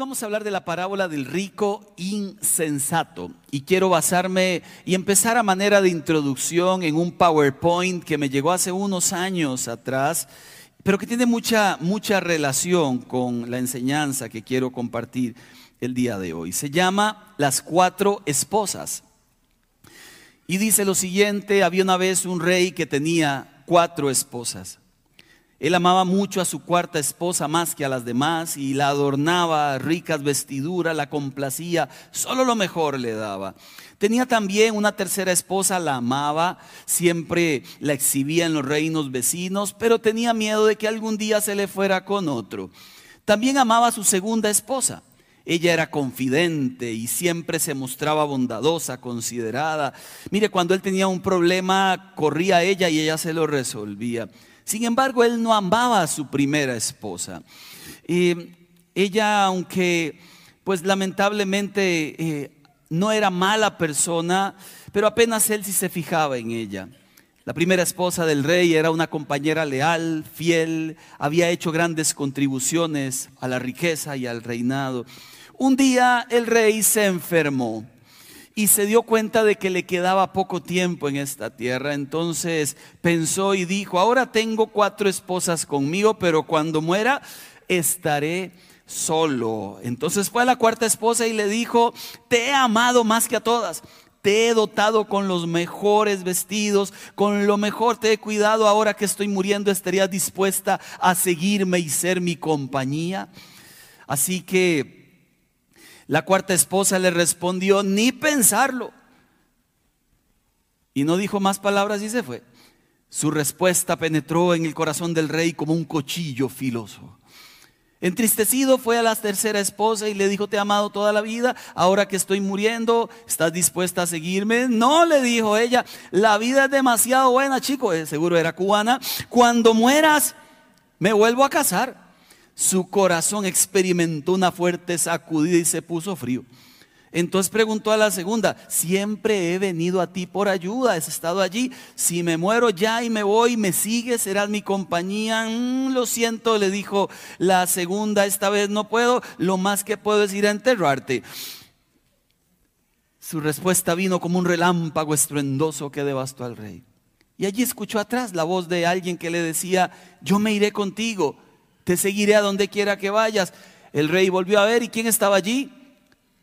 vamos a hablar de la parábola del rico insensato y quiero basarme y empezar a manera de introducción en un PowerPoint que me llegó hace unos años atrás, pero que tiene mucha, mucha relación con la enseñanza que quiero compartir el día de hoy. Se llama Las cuatro esposas. Y dice lo siguiente, había una vez un rey que tenía cuatro esposas. Él amaba mucho a su cuarta esposa más que a las demás y la adornaba, ricas vestiduras, la complacía, solo lo mejor le daba. Tenía también una tercera esposa, la amaba, siempre la exhibía en los reinos vecinos, pero tenía miedo de que algún día se le fuera con otro. También amaba a su segunda esposa. Ella era confidente y siempre se mostraba bondadosa, considerada. Mire, cuando él tenía un problema, corría a ella y ella se lo resolvía. Sin embargo, él no amaba a su primera esposa. ella, aunque pues lamentablemente eh, no era mala persona, pero apenas él sí se fijaba en ella. La primera esposa del rey era una compañera leal, fiel, había hecho grandes contribuciones a la riqueza y al reinado. Un día el rey se enfermó y se dio cuenta de que le quedaba poco tiempo en esta tierra. Entonces pensó y dijo, ahora tengo cuatro esposas conmigo, pero cuando muera estaré solo. Entonces fue a la cuarta esposa y le dijo, te he amado más que a todas. Te he dotado con los mejores vestidos, con lo mejor te he cuidado. Ahora que estoy muriendo, estarías dispuesta a seguirme y ser mi compañía. Así que la cuarta esposa le respondió, ni pensarlo. Y no dijo más palabras y se fue. Su respuesta penetró en el corazón del rey como un cuchillo filoso. Entristecido fue a la tercera esposa y le dijo, te he amado toda la vida, ahora que estoy muriendo, ¿estás dispuesta a seguirme? No, le dijo ella, la vida es demasiado buena, chico, eh, seguro era cubana, cuando mueras, me vuelvo a casar su corazón experimentó una fuerte sacudida y se puso frío. Entonces preguntó a la segunda, siempre he venido a ti por ayuda, has estado allí, si me muero ya y me voy, me sigues, serás mi compañía. Mm, lo siento, le dijo la segunda, esta vez no puedo, lo más que puedo es ir a enterrarte. Su respuesta vino como un relámpago estruendoso que devastó al rey. Y allí escuchó atrás la voz de alguien que le decía, yo me iré contigo te seguiré a donde quiera que vayas. El rey volvió a ver y ¿quién estaba allí?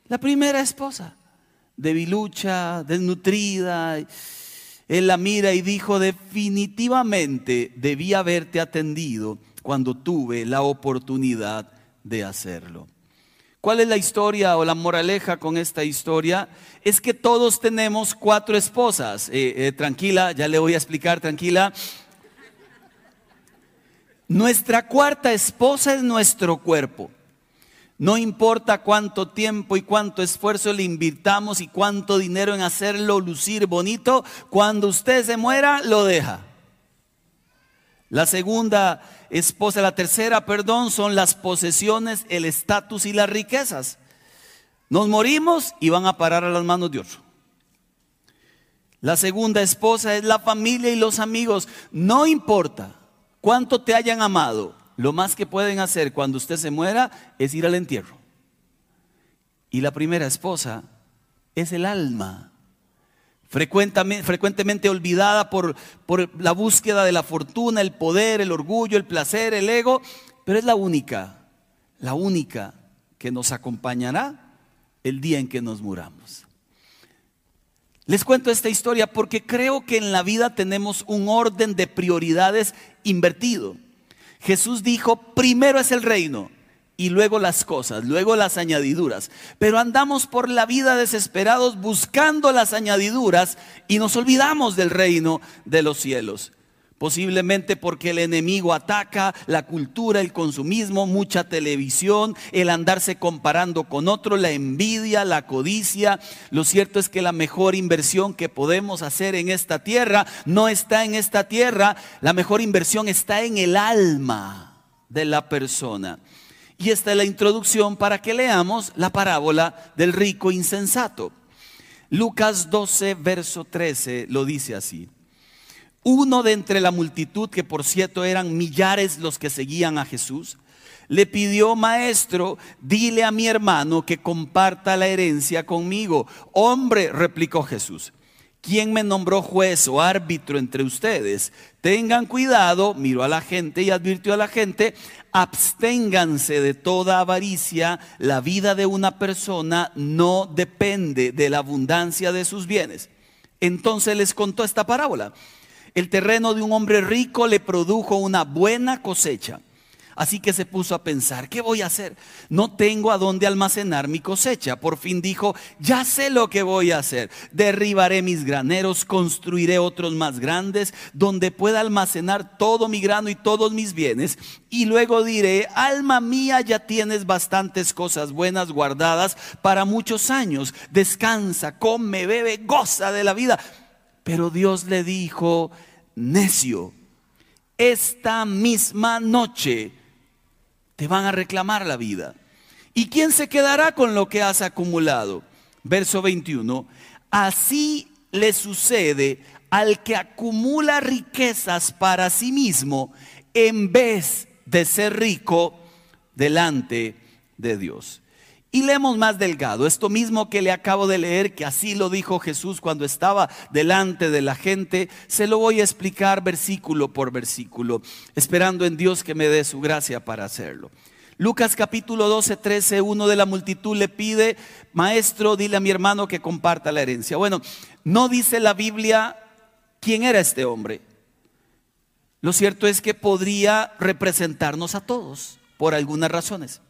La primera esposa, debilucha, desnutrida. Él la mira y dijo, definitivamente debí haberte atendido cuando tuve la oportunidad de hacerlo. ¿Cuál es la historia o la moraleja con esta historia? Es que todos tenemos cuatro esposas. Eh, eh, tranquila, ya le voy a explicar, tranquila. Nuestra cuarta esposa es nuestro cuerpo. No importa cuánto tiempo y cuánto esfuerzo le invirtamos y cuánto dinero en hacerlo lucir bonito, cuando usted se muera, lo deja. La segunda esposa, la tercera, perdón, son las posesiones, el estatus y las riquezas. Nos morimos y van a parar a las manos de otro. La segunda esposa es la familia y los amigos. No importa cuánto te hayan amado, lo más que pueden hacer cuando usted se muera es ir al entierro. Y la primera esposa es el alma, frecuentemente, frecuentemente olvidada por, por la búsqueda de la fortuna, el poder, el orgullo, el placer, el ego, pero es la única, la única que nos acompañará el día en que nos muramos. Les cuento esta historia porque creo que en la vida tenemos un orden de prioridades invertido. Jesús dijo, primero es el reino y luego las cosas, luego las añadiduras. Pero andamos por la vida desesperados buscando las añadiduras y nos olvidamos del reino de los cielos. Posiblemente porque el enemigo ataca la cultura, el consumismo, mucha televisión, el andarse comparando con otro, la envidia, la codicia. Lo cierto es que la mejor inversión que podemos hacer en esta tierra no está en esta tierra, la mejor inversión está en el alma de la persona. Y esta es la introducción para que leamos la parábola del rico insensato. Lucas 12, verso 13 lo dice así. Uno de entre la multitud, que por cierto eran millares los que seguían a Jesús, Le pidió, maestro, dile a mi hermano que comparta la herencia conmigo. Hombre, replicó Jesús, ¿quién me nombró juez o árbitro entre ustedes? Tengan cuidado, miró a la gente y advirtió a la gente, absténganse de toda avaricia, la vida de una persona no depende de la abundancia de sus bienes. Entonces les contó esta parábola. El terreno de un hombre rico le produjo una buena cosecha. Así que se puso a pensar, ¿qué voy a hacer? No tengo a dónde almacenar mi cosecha. Por fin dijo, ya sé lo que voy a hacer. Derribaré mis graneros, construiré otros más grandes, donde pueda almacenar todo mi grano y todos mis bienes. Y luego diré, alma mía, ya tienes bastantes cosas buenas guardadas para muchos años. Descansa, come, bebe, goza de la vida. Pero Dios le dijo, necio, esta misma noche te van a reclamar la vida. ¿Y quién se quedará con lo que has acumulado? Verso 21. Así le sucede al que acumula riquezas para sí mismo en vez de ser rico delante de Dios. Y leemos más delgado, esto mismo que le acabo de leer, que así lo dijo Jesús cuando estaba delante de la gente, se lo voy a explicar versículo por versículo, esperando en Dios que me dé su gracia para hacerlo. Lucas capítulo 12, 13, uno de la multitud le pide, maestro, dile a mi hermano que comparta la herencia. Bueno, no dice la Biblia quién era este hombre. Lo cierto es que podría representarnos a todos por algunas razones.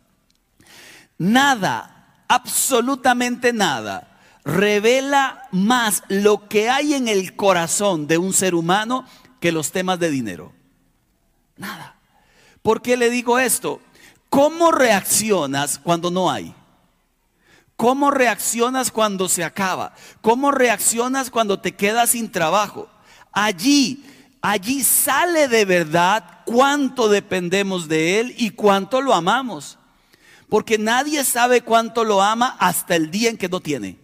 Nada, absolutamente nada, revela más lo que hay en el corazón de un ser humano que los temas de dinero. Nada. ¿Por qué le digo esto? ¿Cómo reaccionas cuando no hay? ¿Cómo reaccionas cuando se acaba? ¿Cómo reaccionas cuando te quedas sin trabajo? Allí, allí sale de verdad cuánto dependemos de Él y cuánto lo amamos. Porque nadie sabe cuánto lo ama hasta el día en que no tiene.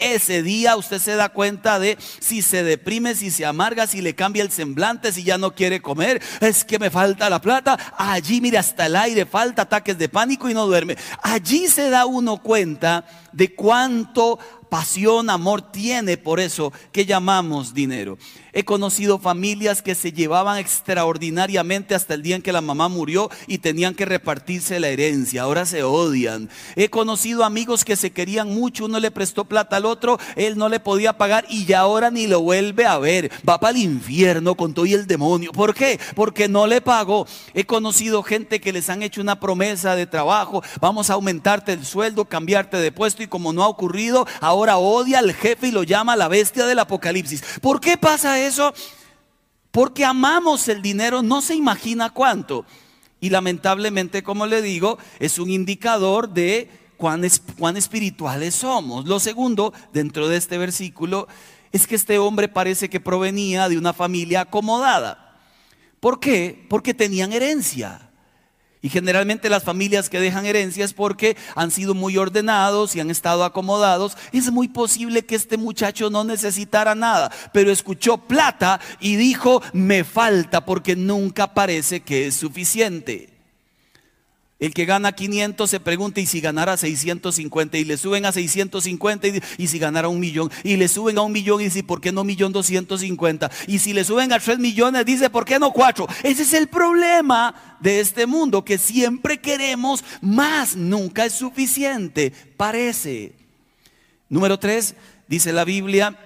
Ese día usted se da cuenta de si se deprime, si se amarga, si le cambia el semblante, si ya no quiere comer, es que me falta la plata. Allí, mire, hasta el aire falta, ataques de pánico y no duerme. Allí se da uno cuenta de cuánto pasión, amor tiene por eso que llamamos dinero. He conocido familias que se llevaban extraordinariamente hasta el día en que la mamá murió y tenían que repartirse la herencia. Ahora se odian. He conocido amigos que se querían mucho. Uno le prestó plata al otro, él no le podía pagar y ya ahora ni lo vuelve a ver. Va para el infierno con todo y el demonio. ¿Por qué? Porque no le pagó. He conocido gente que les han hecho una promesa de trabajo. Vamos a aumentarte el sueldo, cambiarte de puesto y como no ha ocurrido, ahora odia al jefe y lo llama la bestia del apocalipsis. ¿Por qué pasa eso? Porque amamos el dinero, no se imagina cuánto. Y lamentablemente, como le digo, es un indicador de cuán, cuán espirituales somos. Lo segundo, dentro de este versículo, es que este hombre parece que provenía de una familia acomodada. ¿Por qué? Porque tenían herencia. Y generalmente las familias que dejan herencias porque han sido muy ordenados y han estado acomodados. Es muy posible que este muchacho no necesitara nada, pero escuchó plata y dijo, me falta porque nunca parece que es suficiente. El que gana 500 se pregunta, ¿y si ganara 650? Y le suben a 650 y, si ganara un millón. Y le suben a un millón y dice, ¿por qué no millón 250? Y si le suben a 3 millones, dice, ¿por qué no 4? Ese es el problema de este mundo, que siempre queremos más, nunca es suficiente, parece. Número 3, dice la Biblia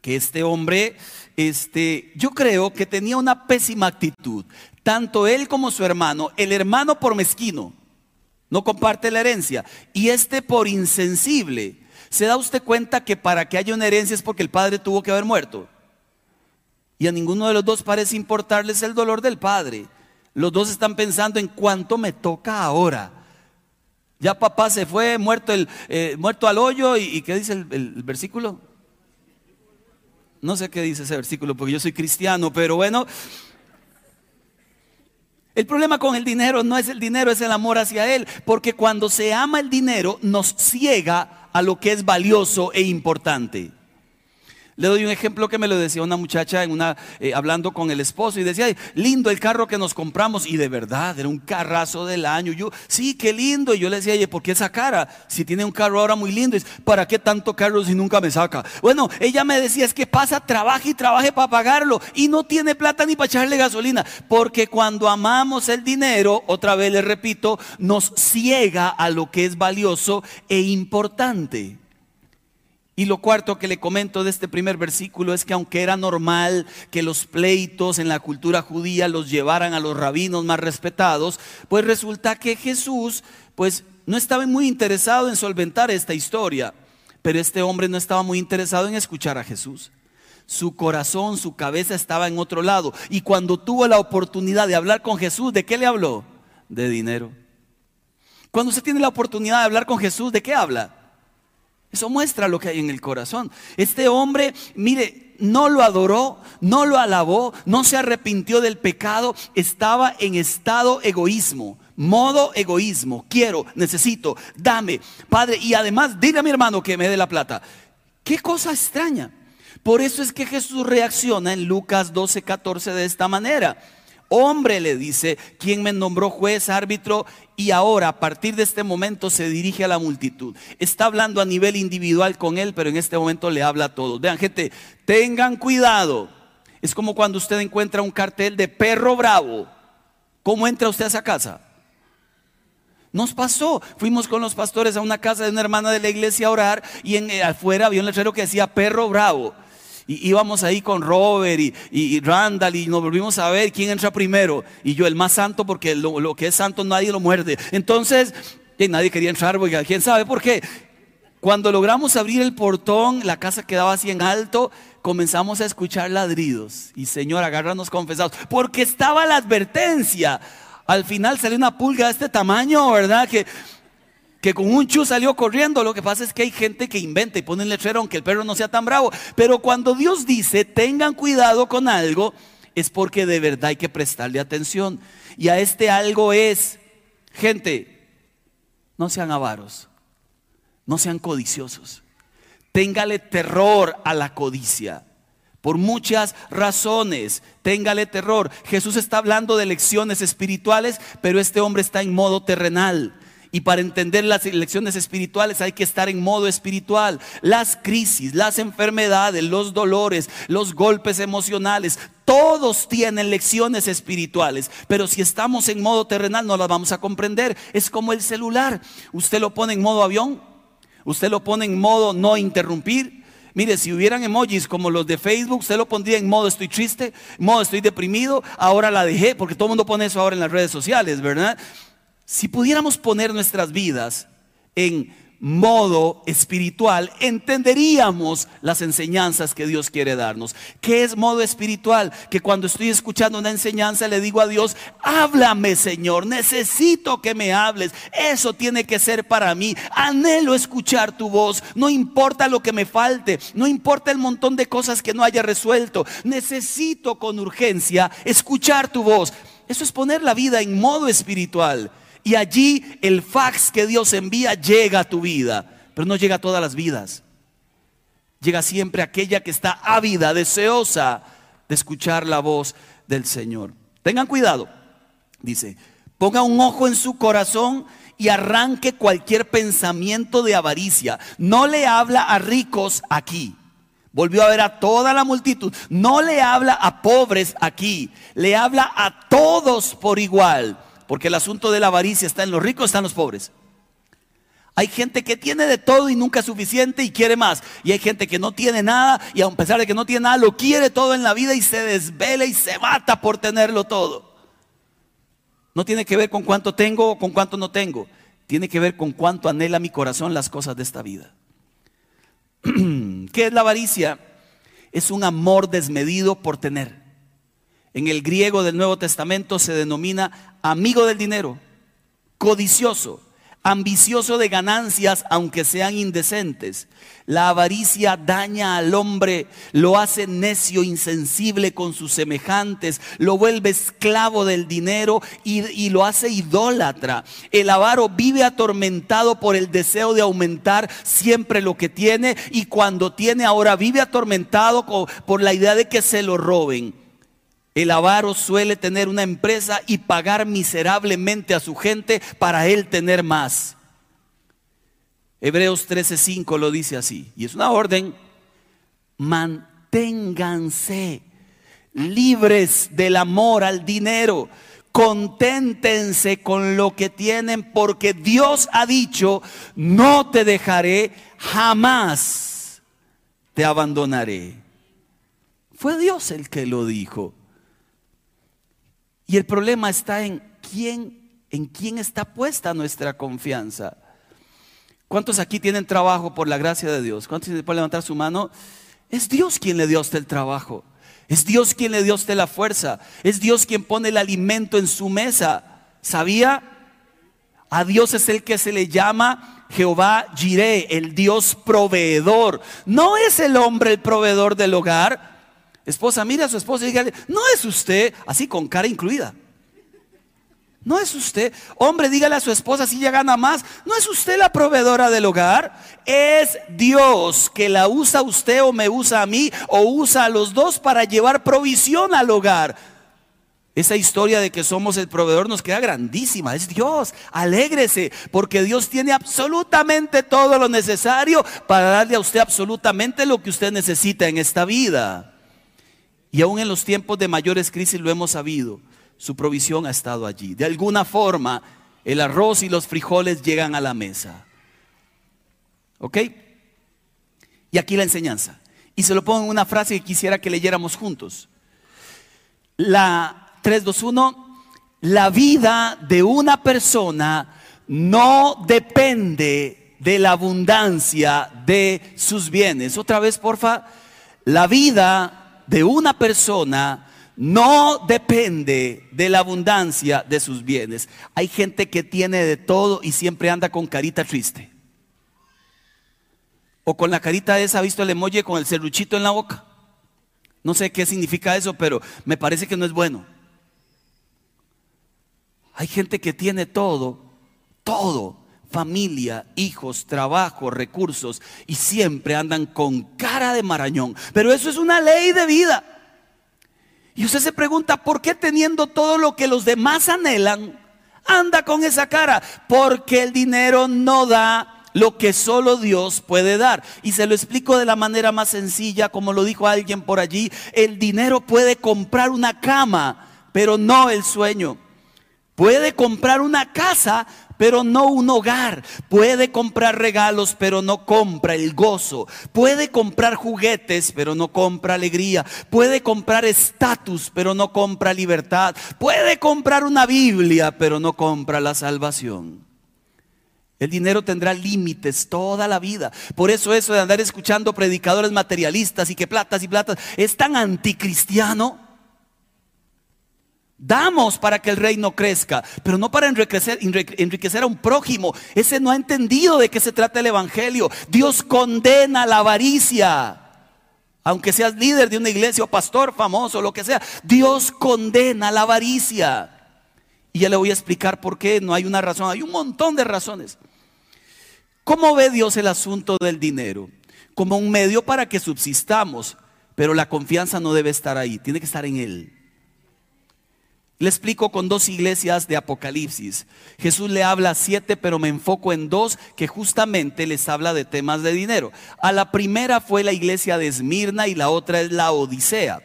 que este hombre, este, yo creo que tenía una pésima actitud tanto él como su hermano, el hermano por mezquino, no comparte la herencia, y este por insensible. ¿Se da usted cuenta que para que haya una herencia es porque el padre tuvo que haber muerto? Y a ninguno de los dos parece importarles el dolor del padre. Los dos están pensando en cuánto me toca ahora. Ya papá se fue, muerto, el, eh, muerto al hoyo, y, ¿qué dice el, el versículo? No sé qué dice ese versículo porque yo soy cristiano, pero bueno, el problema con el dinero no es el dinero, es el amor hacia él. Porque cuando se ama el dinero nos ciega a lo que es valioso e importante. Le doy un ejemplo que me lo decía una muchacha en una, eh, hablando con el esposo y decía, lindo el carro que nos compramos. Y de verdad, era un carrazo del año. Yo, sí, qué lindo. Y yo le decía, oye, ¿por qué esa cara? Si tiene un carro ahora muy lindo, ¿para qué tanto carro si nunca me saca? Bueno, ella me decía, es que pasa, trabaja y trabaje para pagarlo. Y no tiene plata ni para echarle gasolina. Porque cuando amamos el dinero, otra vez le repito, nos ciega a lo que es valioso e importante. Y lo cuarto que le comento de este primer versículo es que aunque era normal que los pleitos en la cultura judía los llevaran a los rabinos más respetados, pues resulta que Jesús pues no estaba muy interesado en solventar esta historia, pero este hombre no estaba muy interesado en escuchar a Jesús. Su corazón, su cabeza estaba en otro lado. Y cuando tuvo la oportunidad de hablar con Jesús, ¿de qué le habló? De dinero. Cuando usted tiene la oportunidad de hablar con Jesús, ¿de qué habla? Eso muestra lo que hay en el corazón. Este hombre, mire, no lo adoró, no lo alabó, no se arrepintió del pecado, estaba en estado egoísmo. Modo egoísmo, quiero, necesito, dame, Padre, y además dile a mi hermano que me dé la plata. Qué cosa extraña. Por eso es que Jesús reacciona en Lucas 12, 14 de esta manera. Hombre, le dice, quien me nombró juez, árbitro, y ahora a partir de este momento se dirige a la multitud. Está hablando a nivel individual con él, pero en este momento le habla a todos. Vean, gente, tengan cuidado. Es como cuando usted encuentra un cartel de perro bravo. ¿Cómo entra usted a esa casa? Nos pasó. Fuimos con los pastores a una casa de una hermana de la iglesia a orar y en, eh, afuera había un letrero que decía perro bravo. Y íbamos ahí con Robert y, Randall y nos volvimos a ver quién entra primero. Y yo el más santo porque lo, que es santo nadie lo muerde. Entonces, nadie quería entrar porque quién sabe por qué. Cuando logramos abrir el portón, la casa quedaba así en alto, comenzamos a escuchar ladridos. Y Señor, agárranos confesados. Porque estaba la advertencia. Al final salió una pulga de este tamaño, ¿verdad? Que que con un chu salió corriendo. Lo que pasa es que hay gente que inventa y pone un letrero aunque el perro no sea tan bravo. Pero cuando Dios dice, tengan cuidado con algo, es porque de verdad hay que prestarle atención. Y a este algo es, gente, no sean avaros, no sean codiciosos. Téngale terror a la codicia. Por muchas razones, téngale terror. Jesús está hablando de lecciones espirituales, pero este hombre está en modo terrenal. Y para entender las lecciones espirituales hay que estar en modo espiritual. Las crisis, las enfermedades, los dolores, los golpes emocionales, todos tienen lecciones espirituales. Pero si estamos en modo terrenal no las vamos a comprender. Es como el celular. Usted lo pone en modo avión, usted lo pone en modo no interrumpir. Mire, si hubieran emojis como los de Facebook, usted lo pondría en modo estoy triste, modo estoy deprimido, ahora la dejé, porque todo el mundo pone eso ahora en las redes sociales, ¿verdad? Si pudiéramos poner nuestras vidas en modo espiritual, entenderíamos las enseñanzas que Dios quiere darnos. ¿Qué es modo espiritual? Que cuando estoy escuchando una enseñanza le digo a Dios, háblame Señor, necesito que me hables. Eso tiene que ser para mí. Anhelo escuchar tu voz. No importa lo que me falte, no importa el montón de cosas que no haya resuelto. Necesito con urgencia escuchar tu voz. Eso es poner la vida en modo espiritual. Y allí el fax que Dios envía llega a tu vida, pero no llega a todas las vidas. Llega siempre aquella que está ávida, deseosa de escuchar la voz del Señor. Tengan cuidado, dice, ponga un ojo en su corazón y arranque cualquier pensamiento de avaricia. No le habla a ricos aquí. Volvió a ver a toda la multitud. No le habla a pobres aquí. Le habla a todos por igual. Porque el asunto de la avaricia está en los ricos, están los pobres. Hay gente que tiene de todo y nunca es suficiente y quiere más. Y hay gente que no tiene nada y a pesar de que no tiene nada, lo quiere todo en la vida y se desvela y se mata por tenerlo todo. No tiene que ver con cuánto tengo o con cuánto no tengo. Tiene que ver con cuánto anhela mi corazón las cosas de esta vida. ¿Qué es la avaricia? Es un amor desmedido por tener. En el griego del Nuevo Testamento se denomina amigo del dinero, codicioso, ambicioso de ganancias, aunque sean indecentes. La avaricia daña al hombre, lo hace necio, insensible con sus semejantes, lo vuelve esclavo del dinero y, y, lo hace idólatra. El avaro vive atormentado por el deseo de aumentar siempre lo que tiene y cuando tiene ahora vive atormentado por la idea de que se lo roben. El avaro suele tener una empresa y pagar miserablemente a su gente para él tener más. Hebreos 13:5 lo dice así, y es una orden, manténganse libres del amor al dinero, conténtense con lo que tienen porque Dios ha dicho, no te dejaré, jamás te abandonaré. Fue Dios el que lo dijo. Y el problema está en quién, en quién está puesta nuestra confianza. ¿Cuántos aquí tienen trabajo por la gracia de Dios? ¿Cuántos pueden levantar su mano? Es Dios quien le dio a usted el trabajo. Es Dios quien le dio a usted la fuerza. Es Dios quien pone el alimento en su mesa. ¿Sabía? A Dios es el que se le llama Jehová Jireh, el Dios proveedor. No es el hombre el proveedor del hogar. Esposa, mire a su esposa y dígale, no es usted, así con cara incluida. No es usted. Hombre, dígale a su esposa si ella gana más. No es usted la proveedora del hogar. Es Dios que la usa usted o me usa a mí o usa a los dos para llevar provisión al hogar. Esa historia de que somos el proveedor nos queda grandísima. Es Dios. Alégrese porque Dios tiene absolutamente todo lo necesario para darle a usted absolutamente lo que usted necesita en esta vida. Y aún en los tiempos de mayores crisis lo hemos sabido, su provisión ha estado allí. De alguna forma, el arroz y los frijoles llegan a la mesa. ¿Ok? Y aquí la enseñanza. Y se lo pongo en una frase que quisiera que leyéramos juntos. La 321, la vida de una persona no depende de la abundancia de sus bienes. Otra vez, porfa. La vida de una persona no depende de la abundancia de sus bienes. Hay gente que tiene de todo y siempre anda con carita triste. O con la carita esa, ¿ha visto el emoji con el serruchito en la boca? No sé qué significa eso, pero me parece que no es bueno. Hay gente que tiene todo, todo, familia, hijos, trabajo, recursos y siempre andan con cara de marañón. Pero eso es una ley de vida. Y usted se pregunta, ¿por qué teniendo todo lo que los demás anhelan, anda con esa cara? Porque el dinero no da lo que solo Dios puede dar. Y se lo explico de la manera más sencilla, como lo dijo alguien por allí, el dinero puede comprar una cama, pero no el sueño. Puede comprar una casa, pero no un hogar. Puede comprar regalos, pero no compra el gozo. Puede comprar juguetes, pero no compra alegría. Puede comprar estatus, pero no compra libertad. Puede comprar una Biblia, pero no compra la salvación. El dinero tendrá límites toda la vida. Por eso eso de andar escuchando predicadores materialistas y que platas y platas es tan anticristiano. Damos para que el reino crezca, pero no para enriquecer, a un prójimo. Ese no ha entendido de qué se trata el Evangelio. Dios condena la avaricia. Aunque seas líder de una iglesia o pastor famoso, lo que sea, Dios condena la avaricia. Y ya le voy a explicar por qué. No hay una razón, hay un montón de razones. ¿Cómo ve Dios el asunto del dinero? Como un medio para que subsistamos, pero la confianza no debe estar ahí, tiene que estar en Él. Le explico con dos iglesias de Apocalipsis. Jesús le habla siete, pero me enfoco en dos que justamente les habla de temas de dinero. A la primera fue la iglesia de Esmirna y la otra es la Odisea.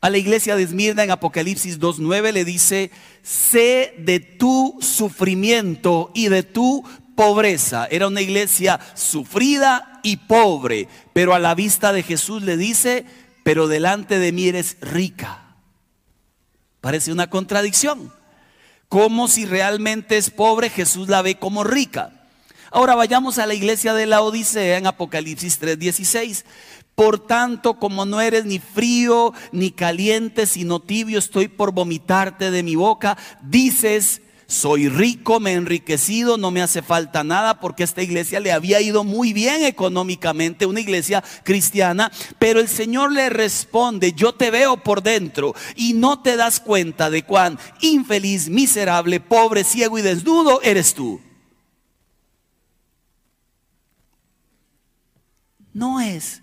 A la iglesia de Esmirna en Apocalipsis 2.9 le dice, sé de tu sufrimiento y de tu pobreza. Era una iglesia sufrida y pobre, pero a la vista de Jesús le dice, pero delante de mí eres rica. Parece una contradicción. Como si realmente es pobre, Jesús la ve como rica. Ahora vayamos a la iglesia de la Odisea en Apocalipsis 3:16. Por tanto, como no eres ni frío ni caliente, sino tibio, estoy por vomitarte de mi boca. Dices, soy rico, me he enriquecido, no me hace falta nada porque esta iglesia le había ido muy bien económicamente, una iglesia cristiana, pero el Señor le responde, yo te veo por dentro y no te das cuenta de cuán infeliz, miserable, pobre, ciego y desnudo eres tú. No es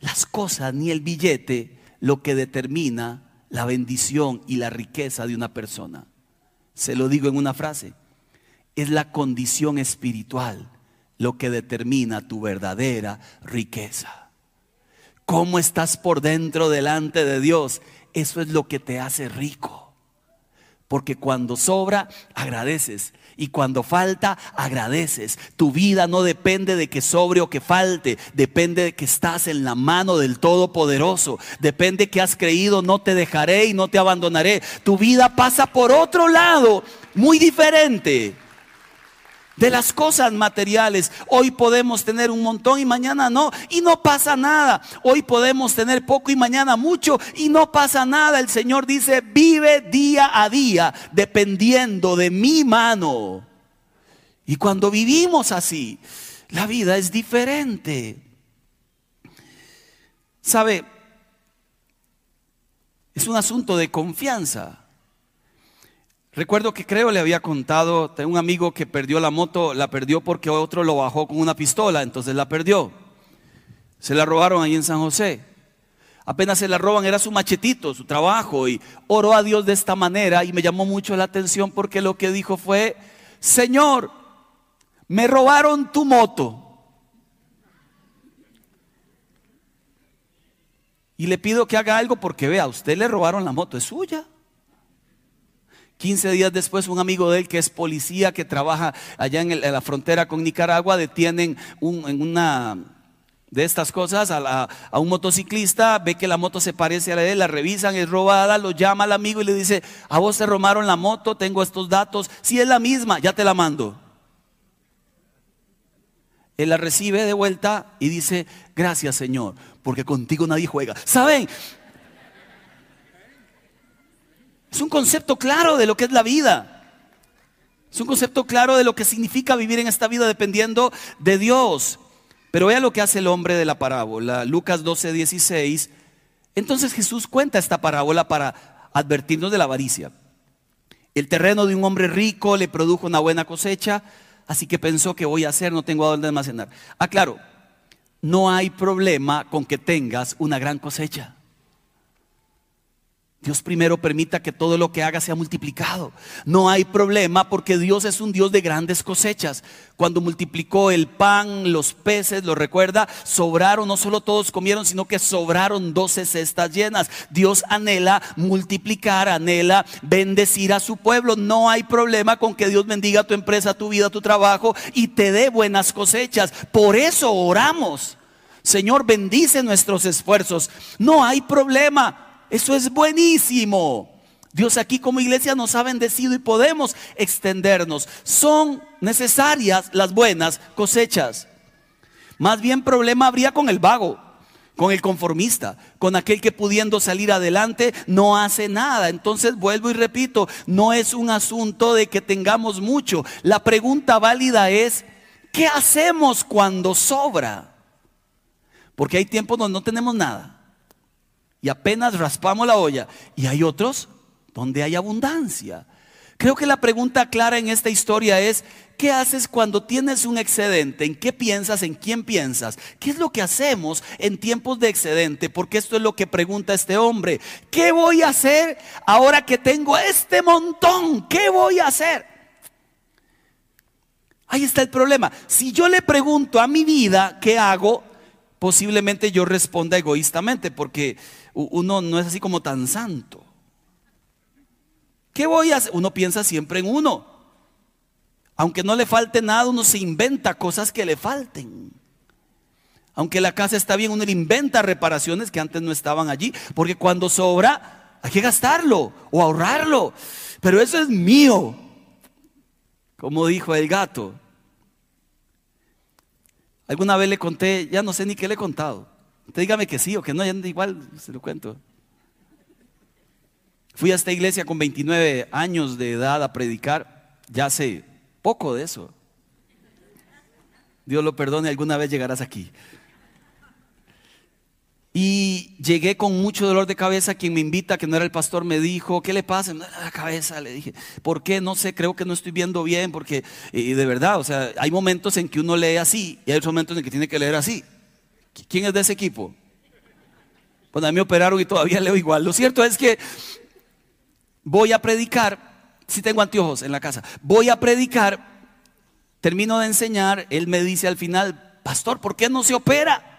las cosas ni el billete lo que determina la bendición y la riqueza de una persona. Se lo digo en una frase. Es la condición espiritual lo que determina tu verdadera riqueza. ¿Cómo estás por dentro delante de Dios? Eso es lo que te hace rico. Porque cuando sobra, agradeces. Y cuando falta, agradeces. Tu vida no depende de que sobre o que falte. Depende de que estás en la mano del Todopoderoso. Depende que has creído, no te dejaré y no te abandonaré. Tu vida pasa por otro lado, muy diferente de las cosas materiales. Hoy podemos tener un montón y mañana no, y no pasa nada. Hoy podemos tener poco y mañana mucho y no pasa nada. El Señor dice, vive día a día dependiendo de mi mano. Y cuando vivimos así, la vida es diferente. ¿Sabe? Es un asunto de confianza. Recuerdo que creo le había contado, tengo un amigo que perdió la moto, la perdió porque otro lo bajó con una pistola, entonces la perdió. Se la robaron ahí en San José. Apenas se la roban, era su machetito, su trabajo, y oró a Dios de esta manera y me llamó mucho la atención porque lo que dijo fue, Señor, me robaron tu moto. Y le pido que haga algo porque vea, usted le robaron la moto, es suya. 15 días después, un amigo de él que es policía, que trabaja allá en, la frontera con Nicaragua, detienen en una de estas cosas a, un motociclista, ve que la moto se parece a la de él, la revisan, es robada, lo llama al amigo y le dice, a vos te robaron la moto, tengo estos datos, si es la misma, ya te la mando. Él la recibe de vuelta y dice, gracias Señor, porque contigo nadie juega. ¿Saben? Es un concepto claro de lo que es la vida. Es un concepto claro de lo que significa vivir en esta vida dependiendo de Dios. Pero vea lo que hace el hombre de la parábola, Lucas 12, 16. Entonces Jesús cuenta esta parábola para advertirnos de la avaricia. El terreno de un hombre rico le produjo una buena cosecha, así que pensó que voy a hacer, no tengo a dónde almacenar. Ah, claro, no hay problema con que tengas una gran cosecha. Dios primero permita que todo lo que haga sea multiplicado. No hay problema porque Dios es un Dios de grandes cosechas. Cuando multiplicó el pan, los peces, lo recuerda, sobraron, no solo todos comieron, sino que sobraron doce cestas llenas. Dios anhela multiplicar, anhela bendecir a su pueblo. No hay problema con que Dios bendiga tu empresa, tu vida, tu trabajo y te dé buenas cosechas. Por eso oramos. Señor, bendice nuestros esfuerzos. No hay problema. Eso es buenísimo. Dios aquí como iglesia nos ha bendecido y podemos extendernos. Son necesarias las buenas cosechas. Más bien problema habría con el vago, con el conformista, con aquel que pudiendo salir adelante no hace nada. Entonces vuelvo y repito, no es un asunto de que tengamos mucho. La pregunta válida es, ¿qué hacemos cuando sobra? Porque hay tiempos donde no tenemos nada y apenas raspamos la olla. Y hay otros donde hay abundancia. Creo que la pregunta clara en esta historia es, ¿qué haces cuando tienes un excedente? ¿En qué piensas? ¿En quién piensas? ¿Qué es lo que hacemos en tiempos de excedente? Porque esto es lo que pregunta este hombre. ¿Qué voy a hacer ahora que tengo este montón? ¿Qué voy a hacer? Ahí está el problema. Si yo le pregunto a mi vida, ¿qué hago? Posiblemente yo responda egoístamente porque uno no es así como tan santo. ¿Qué voy a hacer? Uno piensa siempre en uno. Aunque no le falte nada, uno se inventa cosas que le falten. Aunque la casa está bien, uno le inventa reparaciones que antes no estaban allí. Porque cuando sobra, hay que gastarlo o ahorrarlo. Pero eso es mío. Como dijo el gato. Alguna vez le conté, ya no sé ni qué le he contado. Usted dígame que sí o que no, ya igual se lo cuento. Fui a esta iglesia con 29 años de edad a predicar ya sé poco de eso. Dios lo perdone, alguna vez llegarás aquí. Y llegué con mucho dolor de cabeza. Quien me invita, que no era el pastor, me dijo, ¿qué le pasa? Me la cabeza. Le dije, ¿por qué? No sé, creo que no estoy viendo bien. Porque, y de verdad, o sea, hay momentos en que uno lee así y hay otros momentos en que tiene que leer así. ¿Quién es de ese equipo? Pues a mí me operaron y todavía leo igual. Lo cierto es que voy a predicar, si tengo anteojos en la casa, voy a predicar, termino de enseñar, él me dice al final, pastor, ¿por qué no se opera?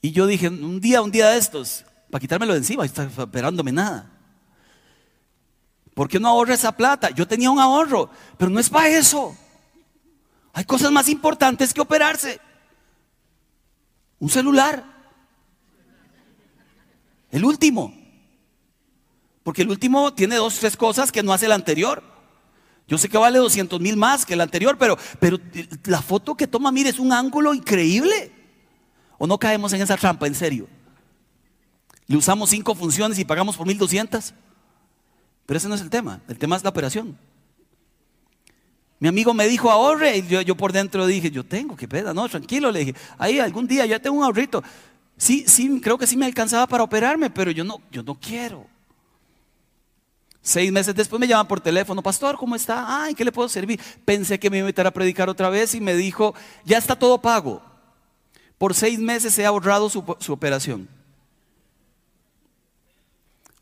Y yo dije, un día, un día de estos, para quitármelo de encima, está operándome nada. ¿Por qué no ahorra esa plata? Yo tenía un ahorro, pero no es para eso. Hay cosas más importantes que operarse. Un celular. El último. Porque el último tiene dos, tres cosas que no hace el anterior. Yo sé que vale 200 mil más que el anterior, pero, pero la foto que toma, mire, es un ángulo increíble. ¿O no caemos en esa trampa, en serio? Le usamos cinco funciones y pagamos por 1200. Pero ese no es el tema. El tema es la operación. Mi amigo me dijo ahorre y yo, por dentro dije, yo tengo, qué peda, no, tranquilo, le dije, ahí algún día ya tengo un ahorrito. Sí, sí, creo que sí me alcanzaba para operarme, pero yo no, yo no quiero. Seis meses después me llaman por teléfono, pastor, ¿cómo está? Ay, ¿qué le puedo servir? Pensé que me iba a a predicar otra vez y me dijo, ya está todo pago. Por seis meses se ha ahorrado su, operación.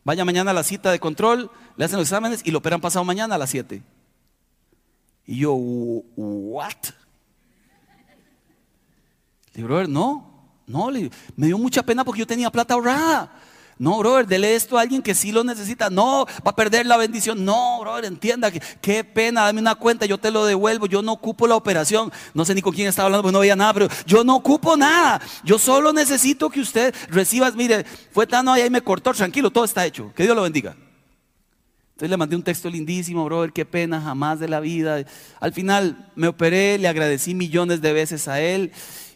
Vaya mañana a la cita de control, le hacen los exámenes y lo operan pasado mañana a las 7. Y yo, ¿what? Le digo, brother, no, no, me dio mucha pena porque yo tenía plata ahorrada. No, brother, dele esto a alguien que sí lo necesita. No, va a perder la bendición. No, brother, entienda que qué pena, dame una cuenta, yo te lo devuelvo. Yo no ocupo la operación. No sé ni con quién estaba hablando, porque no veía nada, pero yo no ocupo nada. Yo solo necesito que usted reciba, mire, fue tan ahí me cortó, tranquilo, todo está hecho. Que Dios lo bendiga. Entonces le mandé un texto lindísimo, brother, qué pena, jamás de la vida. Al final me operé, le agradecí millones de veces a él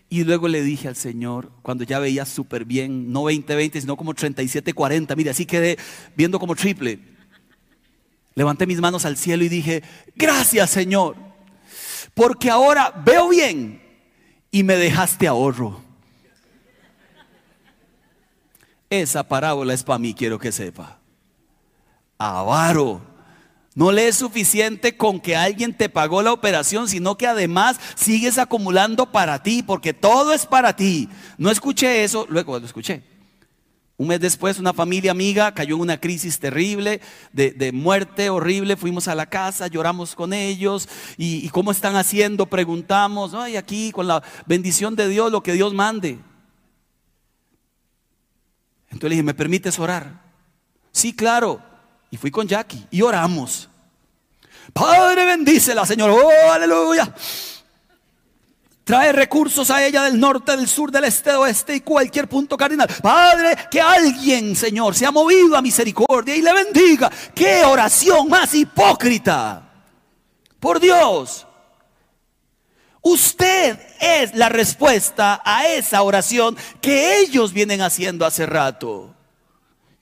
y luego le dije al Señor, cuando ya veía súper bien, no 20-20, sino como 37-40, mire, así quedé viendo como triple. Levanté mis manos al cielo y dije, gracias Señor, porque ahora veo bien y me dejaste ahorro. Esa parábola es para mí, quiero que sepa. Avaro no le es suficiente con que alguien te pagó la operación, sino que además sigues acumulando para ti, porque todo es para ti. No escuché eso, luego lo escuché. Un mes después una familia amiga cayó en una crisis terrible, de, muerte horrible. Fuimos a la casa, lloramos con ellos y, cómo están haciendo, preguntamos, ay, aquí con la bendición de Dios, lo que Dios mande. Entonces le dije, ¿me permites orar? Sí, claro. Y fui con Jackie y oramos. Padre, bendícela, Señor. Oh, aleluya. Trae recursos a ella del norte, del sur, del este, oeste y cualquier punto cardinal. Padre, que alguien, Señor, se ha movido a misericordia y le bendiga. Qué oración más hipócrita. Por Dios. Usted es la respuesta a esa oración que ellos vienen haciendo hace rato.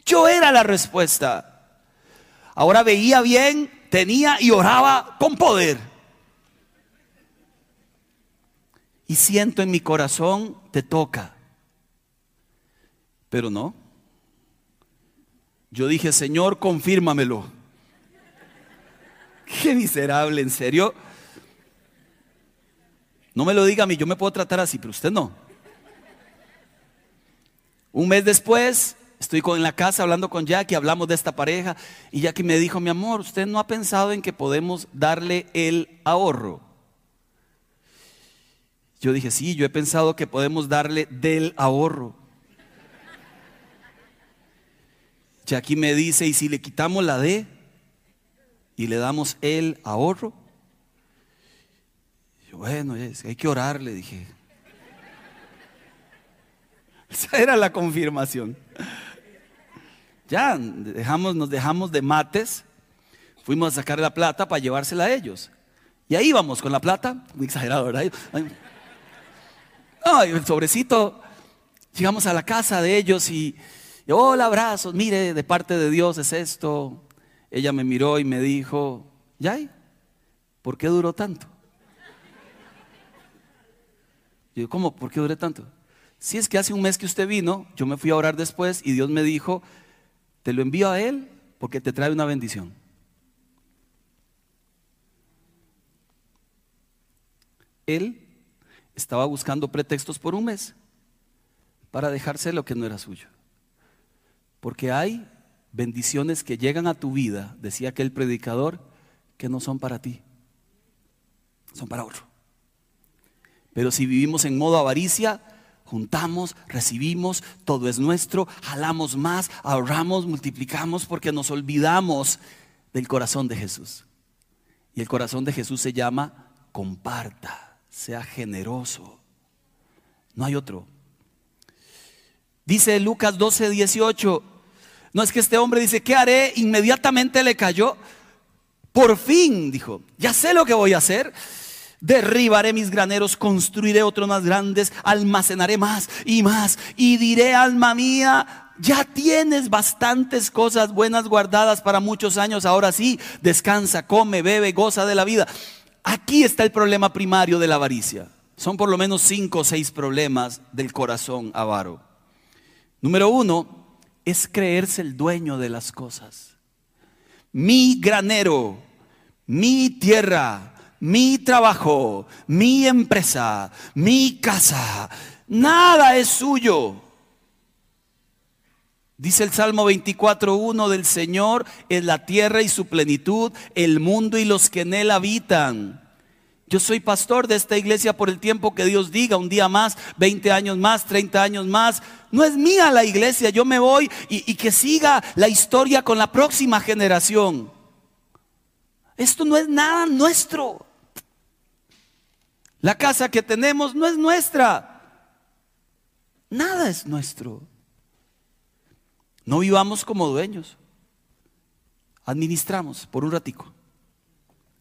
Yo era la respuesta. Ahora veía bien, tenía y oraba con poder. Y siento en mi corazón, te toca. Pero no. Yo dije, Señor, confírmamelo. Qué miserable, en serio. No me lo diga a mí, yo me puedo tratar así, pero usted no. Un mes después, Estoy en la casa hablando con Jackie, hablamos de esta pareja y Jackie me dijo, mi amor, ¿usted no ha pensado en que podemos darle el ahorro? Yo dije, sí, yo he pensado que podemos darle del ahorro. Jackie me dice, ¿y si le quitamos la D y le damos el ahorro? Yo, bueno, hay que orar, le dije. Esa era la confirmación. Ya dejamos, nos dejamos de mates, fuimos a sacar la plata para llevársela a ellos. Y ahí vamos con la plata, muy exagerado, ¿verdad? El sobrecito, llegamos a la casa de ellos y, hola, abrazos, mire, de parte de Dios es esto. Ella me miró y me dijo, ¿Ya? ¿Por qué duró tanto? Yo, ¿cómo? ¿Por qué duré tanto? Si es que hace un mes que usted vino, yo me fui a orar después y Dios me dijo, te lo envío a Él porque te trae una bendición. Él estaba buscando pretextos por un mes para dejarse lo que no era suyo. Porque hay bendiciones que llegan a tu vida, decía aquel predicador, que no son para ti, son para otro. Pero si vivimos en modo avaricia, juntamos, recibimos, todo es nuestro, jalamos más, ahorramos, multiplicamos porque nos olvidamos del corazón de Jesús. Y el corazón de Jesús se llama comparta, sea generoso. No hay otro. Dice Lucas 12, 18. No es que este hombre dice, ¿qué haré? Inmediatamente le cayó. Por fin, dijo, ya sé lo que voy a hacer. Derribaré mis graneros, construiré otros más grandes, almacenaré más y más. Y diré, alma mía, ya tienes bastantes cosas buenas guardadas para muchos años. Ahora sí, descansa, come, bebe, goza de la vida. Aquí está el problema primario de la avaricia. Son por lo menos cinco o seis problemas del corazón avaro. Número uno es creerse el dueño de las cosas. Mi granero, mi tierra, mi trabajo, mi empresa, mi casa, nada es suyo. Dice el Salmo 24.1 del Señor, es la tierra y su plenitud, el mundo y los que en él habitan. Yo soy pastor de esta iglesia por el tiempo que Dios diga, un día más, 20 años más, 30 años más. No es mía la iglesia, yo me voy y, y, que siga la historia con la próxima generación. Esto no es nada nuestro. La casa que tenemos no es nuestra. Nada es nuestro. No vivamos como dueños. Administramos por un ratico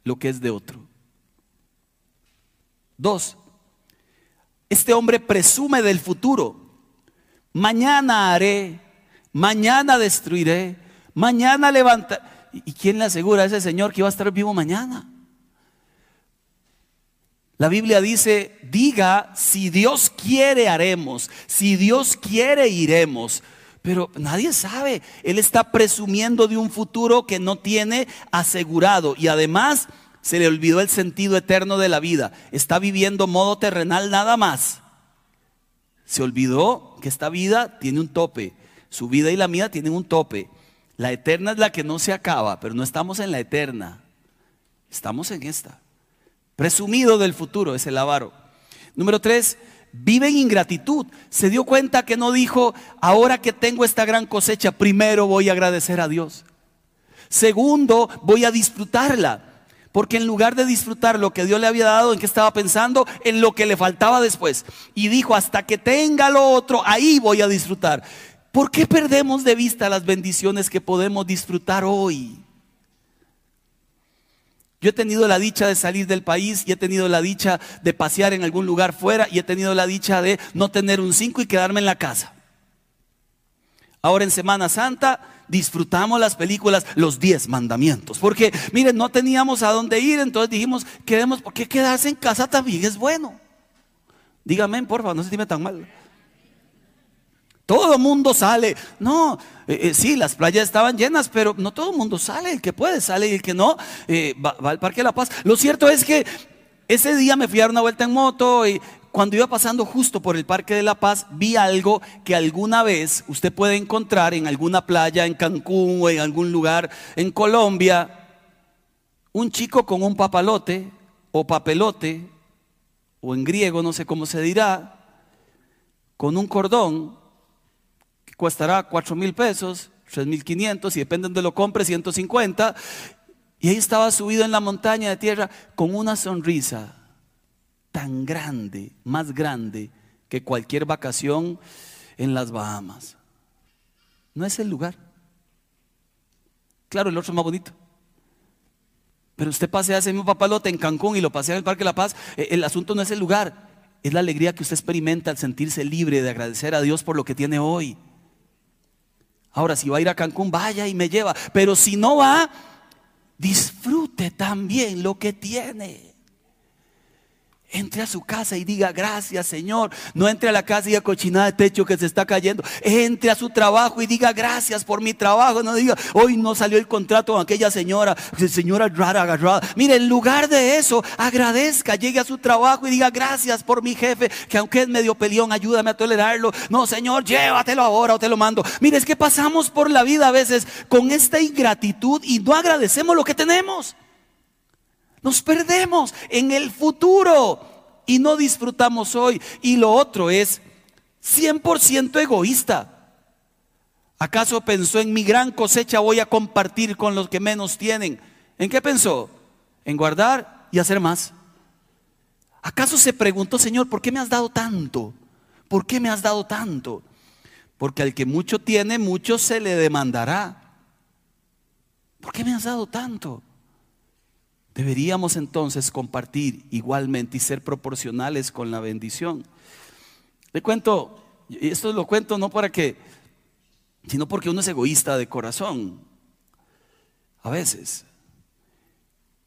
lo que es de otro. Dos, este hombre presume del futuro. Mañana haré, mañana destruiré, mañana levantaré. ¿Y quién le asegura a ese Señor que iba a estar vivo mañana? La Biblia dice, diga, si Dios quiere haremos, si Dios quiere iremos. Pero nadie sabe, Él está presumiendo de un futuro que no tiene asegurado y además se le olvidó el sentido eterno de la vida. Está viviendo modo terrenal nada más. Se olvidó que esta vida tiene un tope. Su vida y la mía tienen un tope. La eterna es la que no se acaba, pero no estamos en la eterna. Estamos en esta. Presumido del futuro es el avaro. Número tres, vive en ingratitud. Se dio cuenta que no dijo, ahora que tengo esta gran cosecha, primero voy a agradecer a Dios. Segundo, voy a disfrutarla. Porque en lugar de disfrutar lo que Dios le había dado, ¿en qué estaba pensando? En lo que le faltaba después. Y dijo, hasta que tenga lo otro, ahí voy a disfrutar. ¿Por qué perdemos de vista las bendiciones que podemos disfrutar hoy? Yo he tenido la dicha de salir del país y he tenido la dicha de pasear en algún lugar fuera y he tenido la dicha de no tener un 5 y quedarme en la casa. Ahora en Semana Santa disfrutamos las películas Los Diez Mandamientos. Porque, miren, no teníamos a dónde ir, entonces dijimos, quedemos, ¿por qué quedarse en casa también es bueno? Dígame, por favor, no se dime tan mal. Todo mundo sale. No, eh, eh, sí, las playas estaban llenas, pero no todo el mundo sale. El que puede sale y el que no eh, va, al Parque de la Paz. Lo cierto es que ese día me fui a dar una vuelta en moto y cuando iba pasando justo por el Parque de la Paz, vi algo que alguna vez usted puede encontrar en alguna playa en Cancún o en algún lugar en Colombia. Un chico con un papalote o papelote, o en griego no sé cómo se dirá, con un cordón costará cuatro mil pesos, tres mil quinientos, y depende de lo compre, 150. Y ahí estaba subido en la montaña de tierra con una sonrisa tan grande, más grande que cualquier vacación en las Bahamas. No es el lugar. Claro, el otro es más bonito. Pero usted pasea ese mismo papalote en Cancún y lo pasea en el Parque la Paz. Eh, el asunto no es el lugar, es la alegría que usted experimenta al sentirse libre de agradecer a Dios por lo que tiene hoy. Ahora, si va a ir a Cancún, vaya y me lleva. Pero si no va, disfrute también lo que tiene. Entre a su casa y diga gracias Señor. No entre a la casa y diga cochinada de techo que se está cayendo. Entre a su trabajo y diga gracias por mi trabajo. No diga hoy no salió el contrato con aquella señora. Señora rara agarrada. Mire, en lugar de eso, agradezca. Llegue a su trabajo y diga gracias por mi jefe. Que aunque es medio peleón, ayúdame a tolerarlo. No, Señor, llévatelo ahora o te lo mando. Mire, es que pasamos por la vida a veces con esta ingratitud y no agradecemos lo que tenemos. Nos perdemos en el futuro y no disfrutamos hoy. Y lo otro es 100% egoísta. ¿Acaso pensó en mi gran cosecha voy a compartir con los que menos tienen? ¿En qué pensó? En guardar y hacer más. ¿Acaso se preguntó, Señor, ¿por qué me has dado tanto? ¿Por qué me has dado tanto? Porque al que mucho tiene, mucho se le demandará. ¿Por qué me has dado tanto? Deberíamos entonces compartir igualmente y ser proporcionales con la bendición. Le cuento, esto lo cuento no para que, sino porque uno es egoísta de corazón. A veces.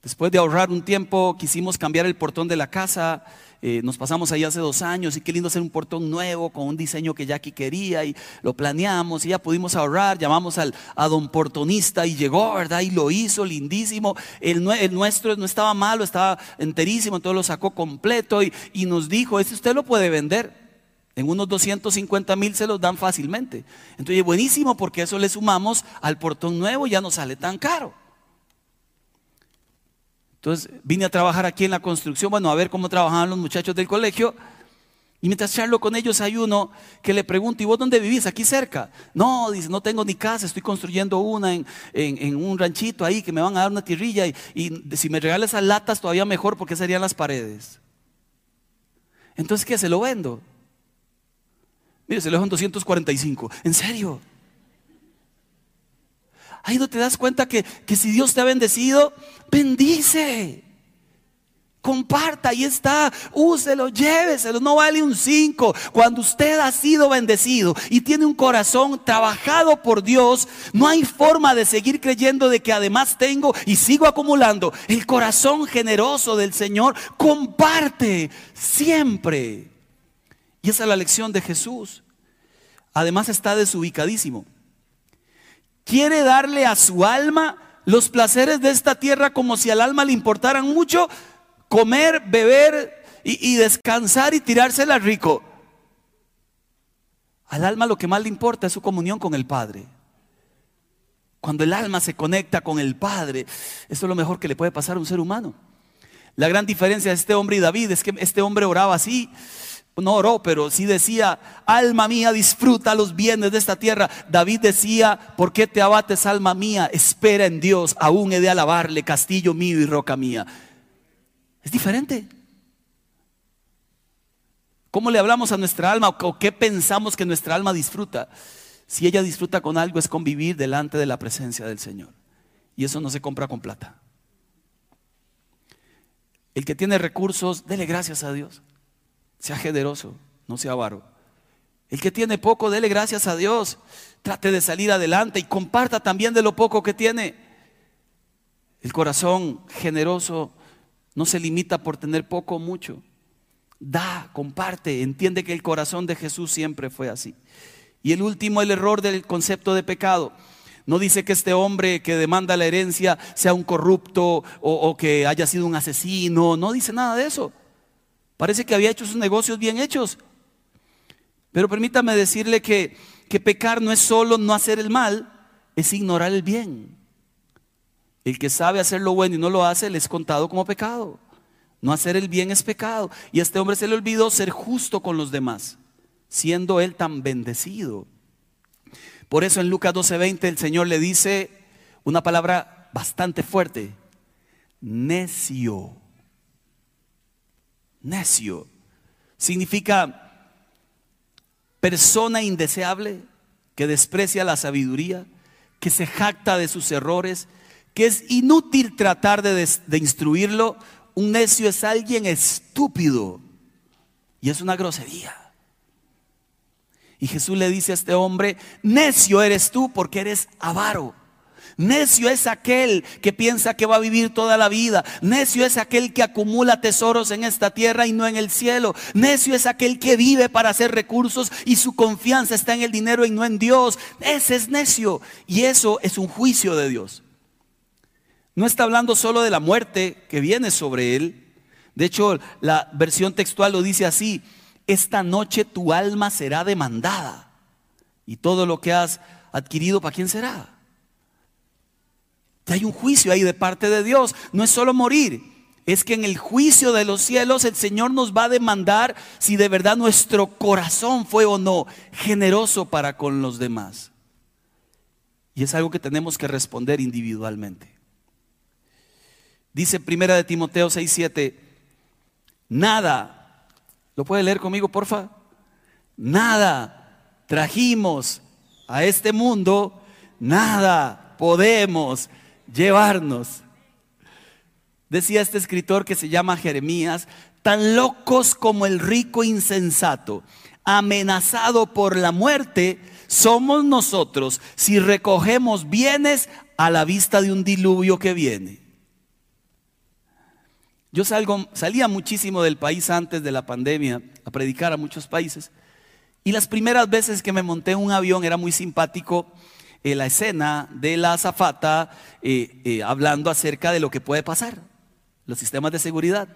Después de ahorrar un tiempo, quisimos cambiar el portón de la casa eh, nos pasamos ahí hace dos años y qué lindo hacer un portón nuevo con un diseño que Jackie quería y lo planeamos y ya pudimos ahorrar, llamamos al, a don portonista y llegó, ¿verdad? Y lo hizo lindísimo. El, nuestro no estaba malo, estaba enterísimo, entonces lo sacó completo y, y nos dijo, este usted lo puede vender. En unos 250 mil se los dan fácilmente. Entonces, buenísimo porque eso le sumamos al portón nuevo ya no sale tan caro. Entonces vine a trabajar aquí en la construcción, bueno, a ver cómo trabajaban los muchachos del colegio. Y mientras charlo con ellos hay uno que le pregunto, ¿y vos dónde vivís? Aquí cerca. No, dice, no tengo ni casa, estoy construyendo una en, un ranchito ahí que me van a dar una tierrilla y, y si me regalas esas latas todavía mejor porque serían las paredes. Entonces, ¿qué? Se lo vendo. Mire, se lo dejo en 245. ¿En serio? Ahí no te das cuenta que, que si Dios te ha bendecido, bendice. Comparta, ahí está, úselo, lléveselo, no vale un 5. Cuando usted ha sido bendecido y tiene un corazón trabajado por Dios, no hay forma de seguir creyendo de que además tengo y sigo acumulando. El corazón generoso del Señor comparte siempre. Y esa es la lección de Jesús. Además está desubicadísimo quiere darle a su alma los placeres de esta tierra como si al alma le importaran mucho, comer, beber y, descansar y tirársela rico. Al alma lo que más le importa es su comunión con el Padre. Cuando el alma se conecta con el Padre, eso es lo mejor que le puede pasar a un ser humano. La gran diferencia de este hombre y David es que este hombre oraba así, no oró, pero sí decía, alma mía, disfruta los bienes de esta tierra. David decía, ¿por qué te abates, alma mía? Espera en Dios, aún he de alabarle, castillo mío y roca mía. Es diferente. ¿Cómo le hablamos a nuestra alma o qué pensamos que nuestra alma disfruta? Si ella disfruta con algo es convivir delante de la presencia del Señor. Y eso no se compra con plata. El que tiene recursos, dele gracias a Dios. Sea generoso, no sea avaro. El que tiene poco, dele gracias a Dios. Trate de salir adelante y comparta también de lo poco que tiene. El corazón generoso no se limita por tener poco o mucho. Da, comparte, entiende que el corazón de Jesús siempre fue así. Y el último, el error del concepto de pecado. No dice que este hombre que demanda la herencia sea un corrupto o, o, que haya sido un asesino. No dice nada de eso. Parece que había hecho sus negocios bien hechos. Pero permítame decirle que, que pecar no es solo no hacer el mal, es ignorar el bien. El que sabe hacer lo bueno y no lo hace, le es contado como pecado. No hacer el bien es pecado. Y a este hombre se le olvidó ser justo con los demás, siendo él tan bendecido. Por eso en Lucas 12:20 el Señor le dice una palabra bastante fuerte, necio necio. Significa persona indeseable que desprecia la sabiduría, que se jacta de sus errores, que es inútil tratar de, instruirlo. Un necio es alguien estúpido y es una grosería. Y Jesús le dice a este hombre, necio eres tú porque eres avaro. Necio es aquel que piensa que va a vivir toda la vida. Necio es aquel que acumula tesoros en esta tierra y no en el cielo. Necio es aquel que vive para hacer recursos y su confianza está en el dinero y no en Dios. Ese es necio. Y eso es un juicio de Dios. No está hablando solo de la muerte que viene sobre él. De hecho, la versión textual lo dice así. Esta noche tu alma será demandada. Y todo lo que has adquirido, ¿para quién será? Hay un juicio ahí de parte de Dios. No es solo morir. Es que en el juicio de los cielos el Señor nos va a demandar si de verdad nuestro corazón fue o no generoso para con los demás. Y es algo que tenemos que responder individualmente. Dice Primera de Timoteo 6:7, nada, ¿lo puede leer conmigo, porfa? Nada trajimos a este mundo, nada podemos llevarnos. Decía este escritor que se llama Jeremías, tan locos como el rico insensato, amenazado por la muerte, somos nosotros si recogemos bienes a la vista de un diluvio que viene. Yo salgo, salía muchísimo del país antes de la pandemia a predicar a muchos países y las primeras veces que me monté en un avión era muy simpático eh, la escena de la azafata eh, eh, hablando acerca de lo que puede pasar, los sistemas de seguridad.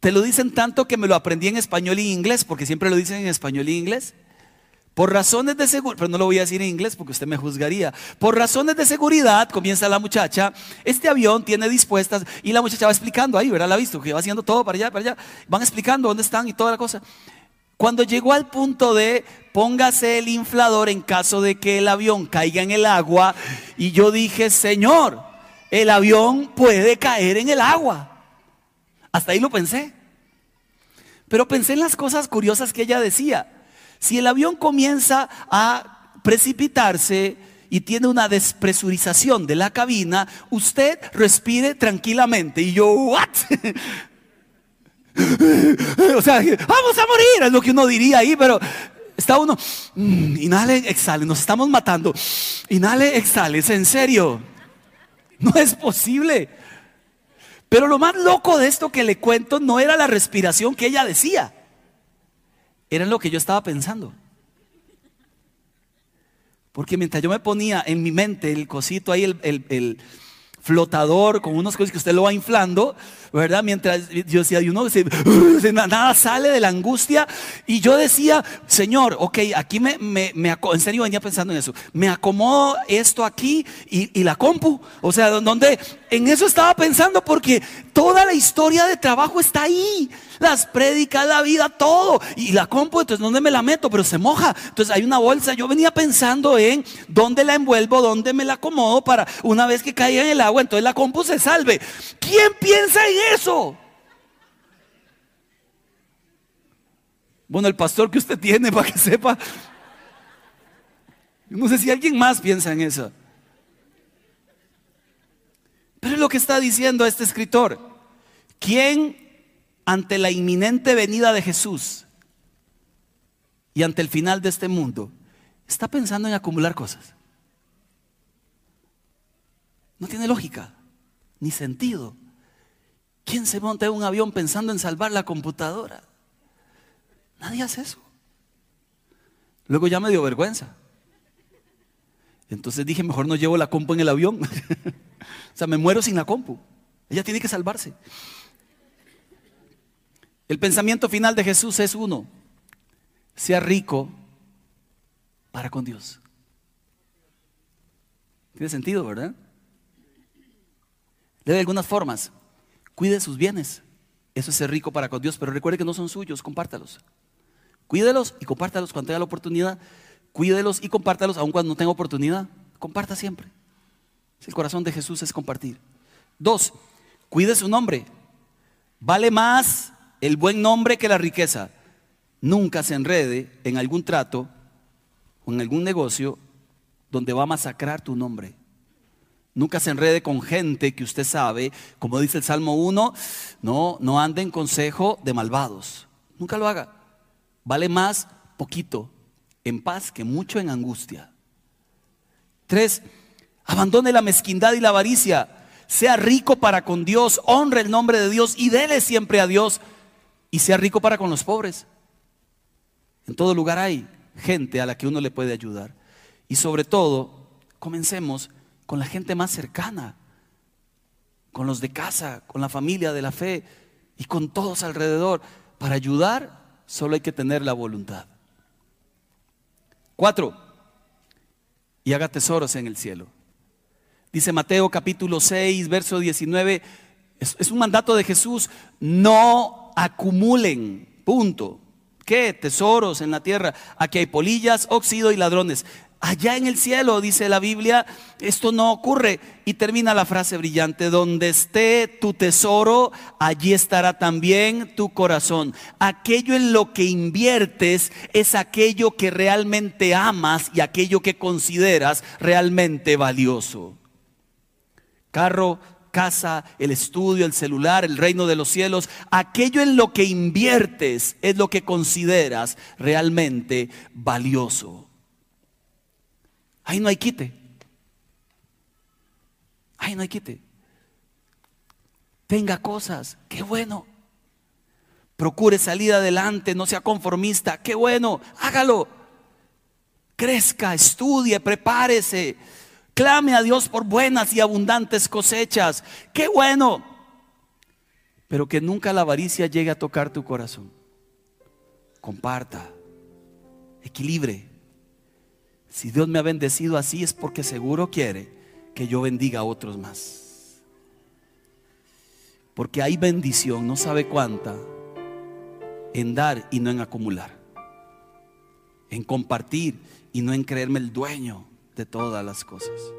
Te lo dicen tanto que me lo aprendí en español y inglés, porque siempre lo dicen en español y inglés. Por razones de seguridad, pero no lo voy a decir en inglés porque usted me juzgaría. Por razones de seguridad, comienza la muchacha, este avión tiene dispuestas y la muchacha va explicando ahí, ¿verdad? La ha visto, que va haciendo todo para allá, para allá. Van explicando dónde están y toda la cosa. Cuando llegó al punto de póngase el inflador en caso de que el avión caiga en el agua, y yo dije, Señor, el avión puede caer en el agua. Hasta ahí lo pensé. Pero pensé en las cosas curiosas que ella decía. Si el avión comienza a precipitarse y tiene una despresurización de la cabina, usted respire tranquilamente. Y yo, ¿what? o sea, vamos a morir, es lo que uno diría ahí, pero está uno, mm, inhale, exhale, nos estamos matando, inhale, exhale, es en serio, no es posible. Pero lo más loco de esto que le cuento no era la respiración que ella decía, era lo que yo estaba pensando. Porque mientras yo me ponía en mi mente el cosito ahí, el, el flotador con unas cosas que usted lo va inflando, ¿verdad? Mientras yo decía, uno nada sale de la angustia. Y yo decía, Señor, ok, aquí me, me, me en serio venía pensando en eso, me acomodo esto aquí y, y la compu. O sea, donde en eso estaba pensando porque toda la historia de trabajo está ahí. Las prédicas, la vida, todo. Y la compu, entonces, ¿dónde me la meto? Pero se moja. Entonces hay una bolsa. Yo venía pensando en dónde la envuelvo, dónde me la acomodo para una vez que caiga en el agua, entonces la compu se salve. ¿Quién piensa en eso? Bueno, el pastor que usted tiene para que sepa. No sé si alguien más piensa en eso. Pero es lo que está diciendo este escritor. ¿Quién ante la inminente venida de Jesús y ante el final de este mundo está pensando en acumular cosas? No tiene lógica, ni sentido. ¿Quién se monta en un avión pensando en salvar la computadora? Nadie hace eso. Luego ya me dio vergüenza. Entonces dije, mejor no llevo la compu en el avión. o sea, me muero sin la compu. Ella tiene que salvarse. El pensamiento final de Jesús es uno. Sea rico para con Dios. Tiene sentido, ¿verdad? De algunas formas. Cuide sus bienes. Eso es ser rico para con Dios, pero recuerde que no son suyos, compártalos. Cuídelos y compártalos cuando tenga la oportunidad. Cuídelos y compártalos aun cuando no tenga oportunidad. Comparta siempre. El corazón de Jesús es compartir. Dos, cuide su nombre. Vale más el buen nombre que la riqueza. Nunca se enrede en algún trato o en algún negocio donde va a masacrar tu nombre. Nunca se enrede con gente que usted sabe, como dice el Salmo 1, no, no ande en consejo de malvados. Nunca lo haga. Vale más poquito en paz que mucho en angustia. Tres, Abandone la mezquindad y la avaricia. Sea rico para con Dios, honre el nombre de Dios y dele siempre a Dios. Y sea rico para con los pobres. En todo lugar hay gente a la que uno le puede ayudar. Y sobre todo, comencemos con la gente más cercana, con los de casa, con la familia de la fe y con todos alrededor. Para ayudar solo hay que tener la voluntad. Cuatro, y haga tesoros en el cielo. Dice Mateo capítulo 6, verso 19, es, es un mandato de Jesús, no acumulen, punto. ¿Qué? Tesoros en la tierra. Aquí hay polillas, óxido y ladrones. Allá en el cielo, dice la Biblia, esto no ocurre. Y termina la frase brillante, donde esté tu tesoro, allí estará también tu corazón. Aquello en lo que inviertes es aquello que realmente amas y aquello que consideras realmente valioso. Carro, casa, el estudio, el celular, el reino de los cielos, aquello en lo que inviertes es lo que consideras realmente valioso. Ahí no hay quite. Ahí no hay quite. Tenga cosas, qué bueno. Procure salir adelante, no sea conformista, qué bueno, hágalo. Crezca, estudie, prepárese. Clame a Dios por buenas y abundantes cosechas. Qué bueno. Pero que nunca la avaricia llegue a tocar tu corazón. Comparta. Equilibre. Si Dios me ha bendecido así es porque seguro quiere que yo bendiga a otros más. Porque hay bendición, no sabe cuánta, en dar y no en acumular. En compartir y no en creerme el dueño de todas las cosas.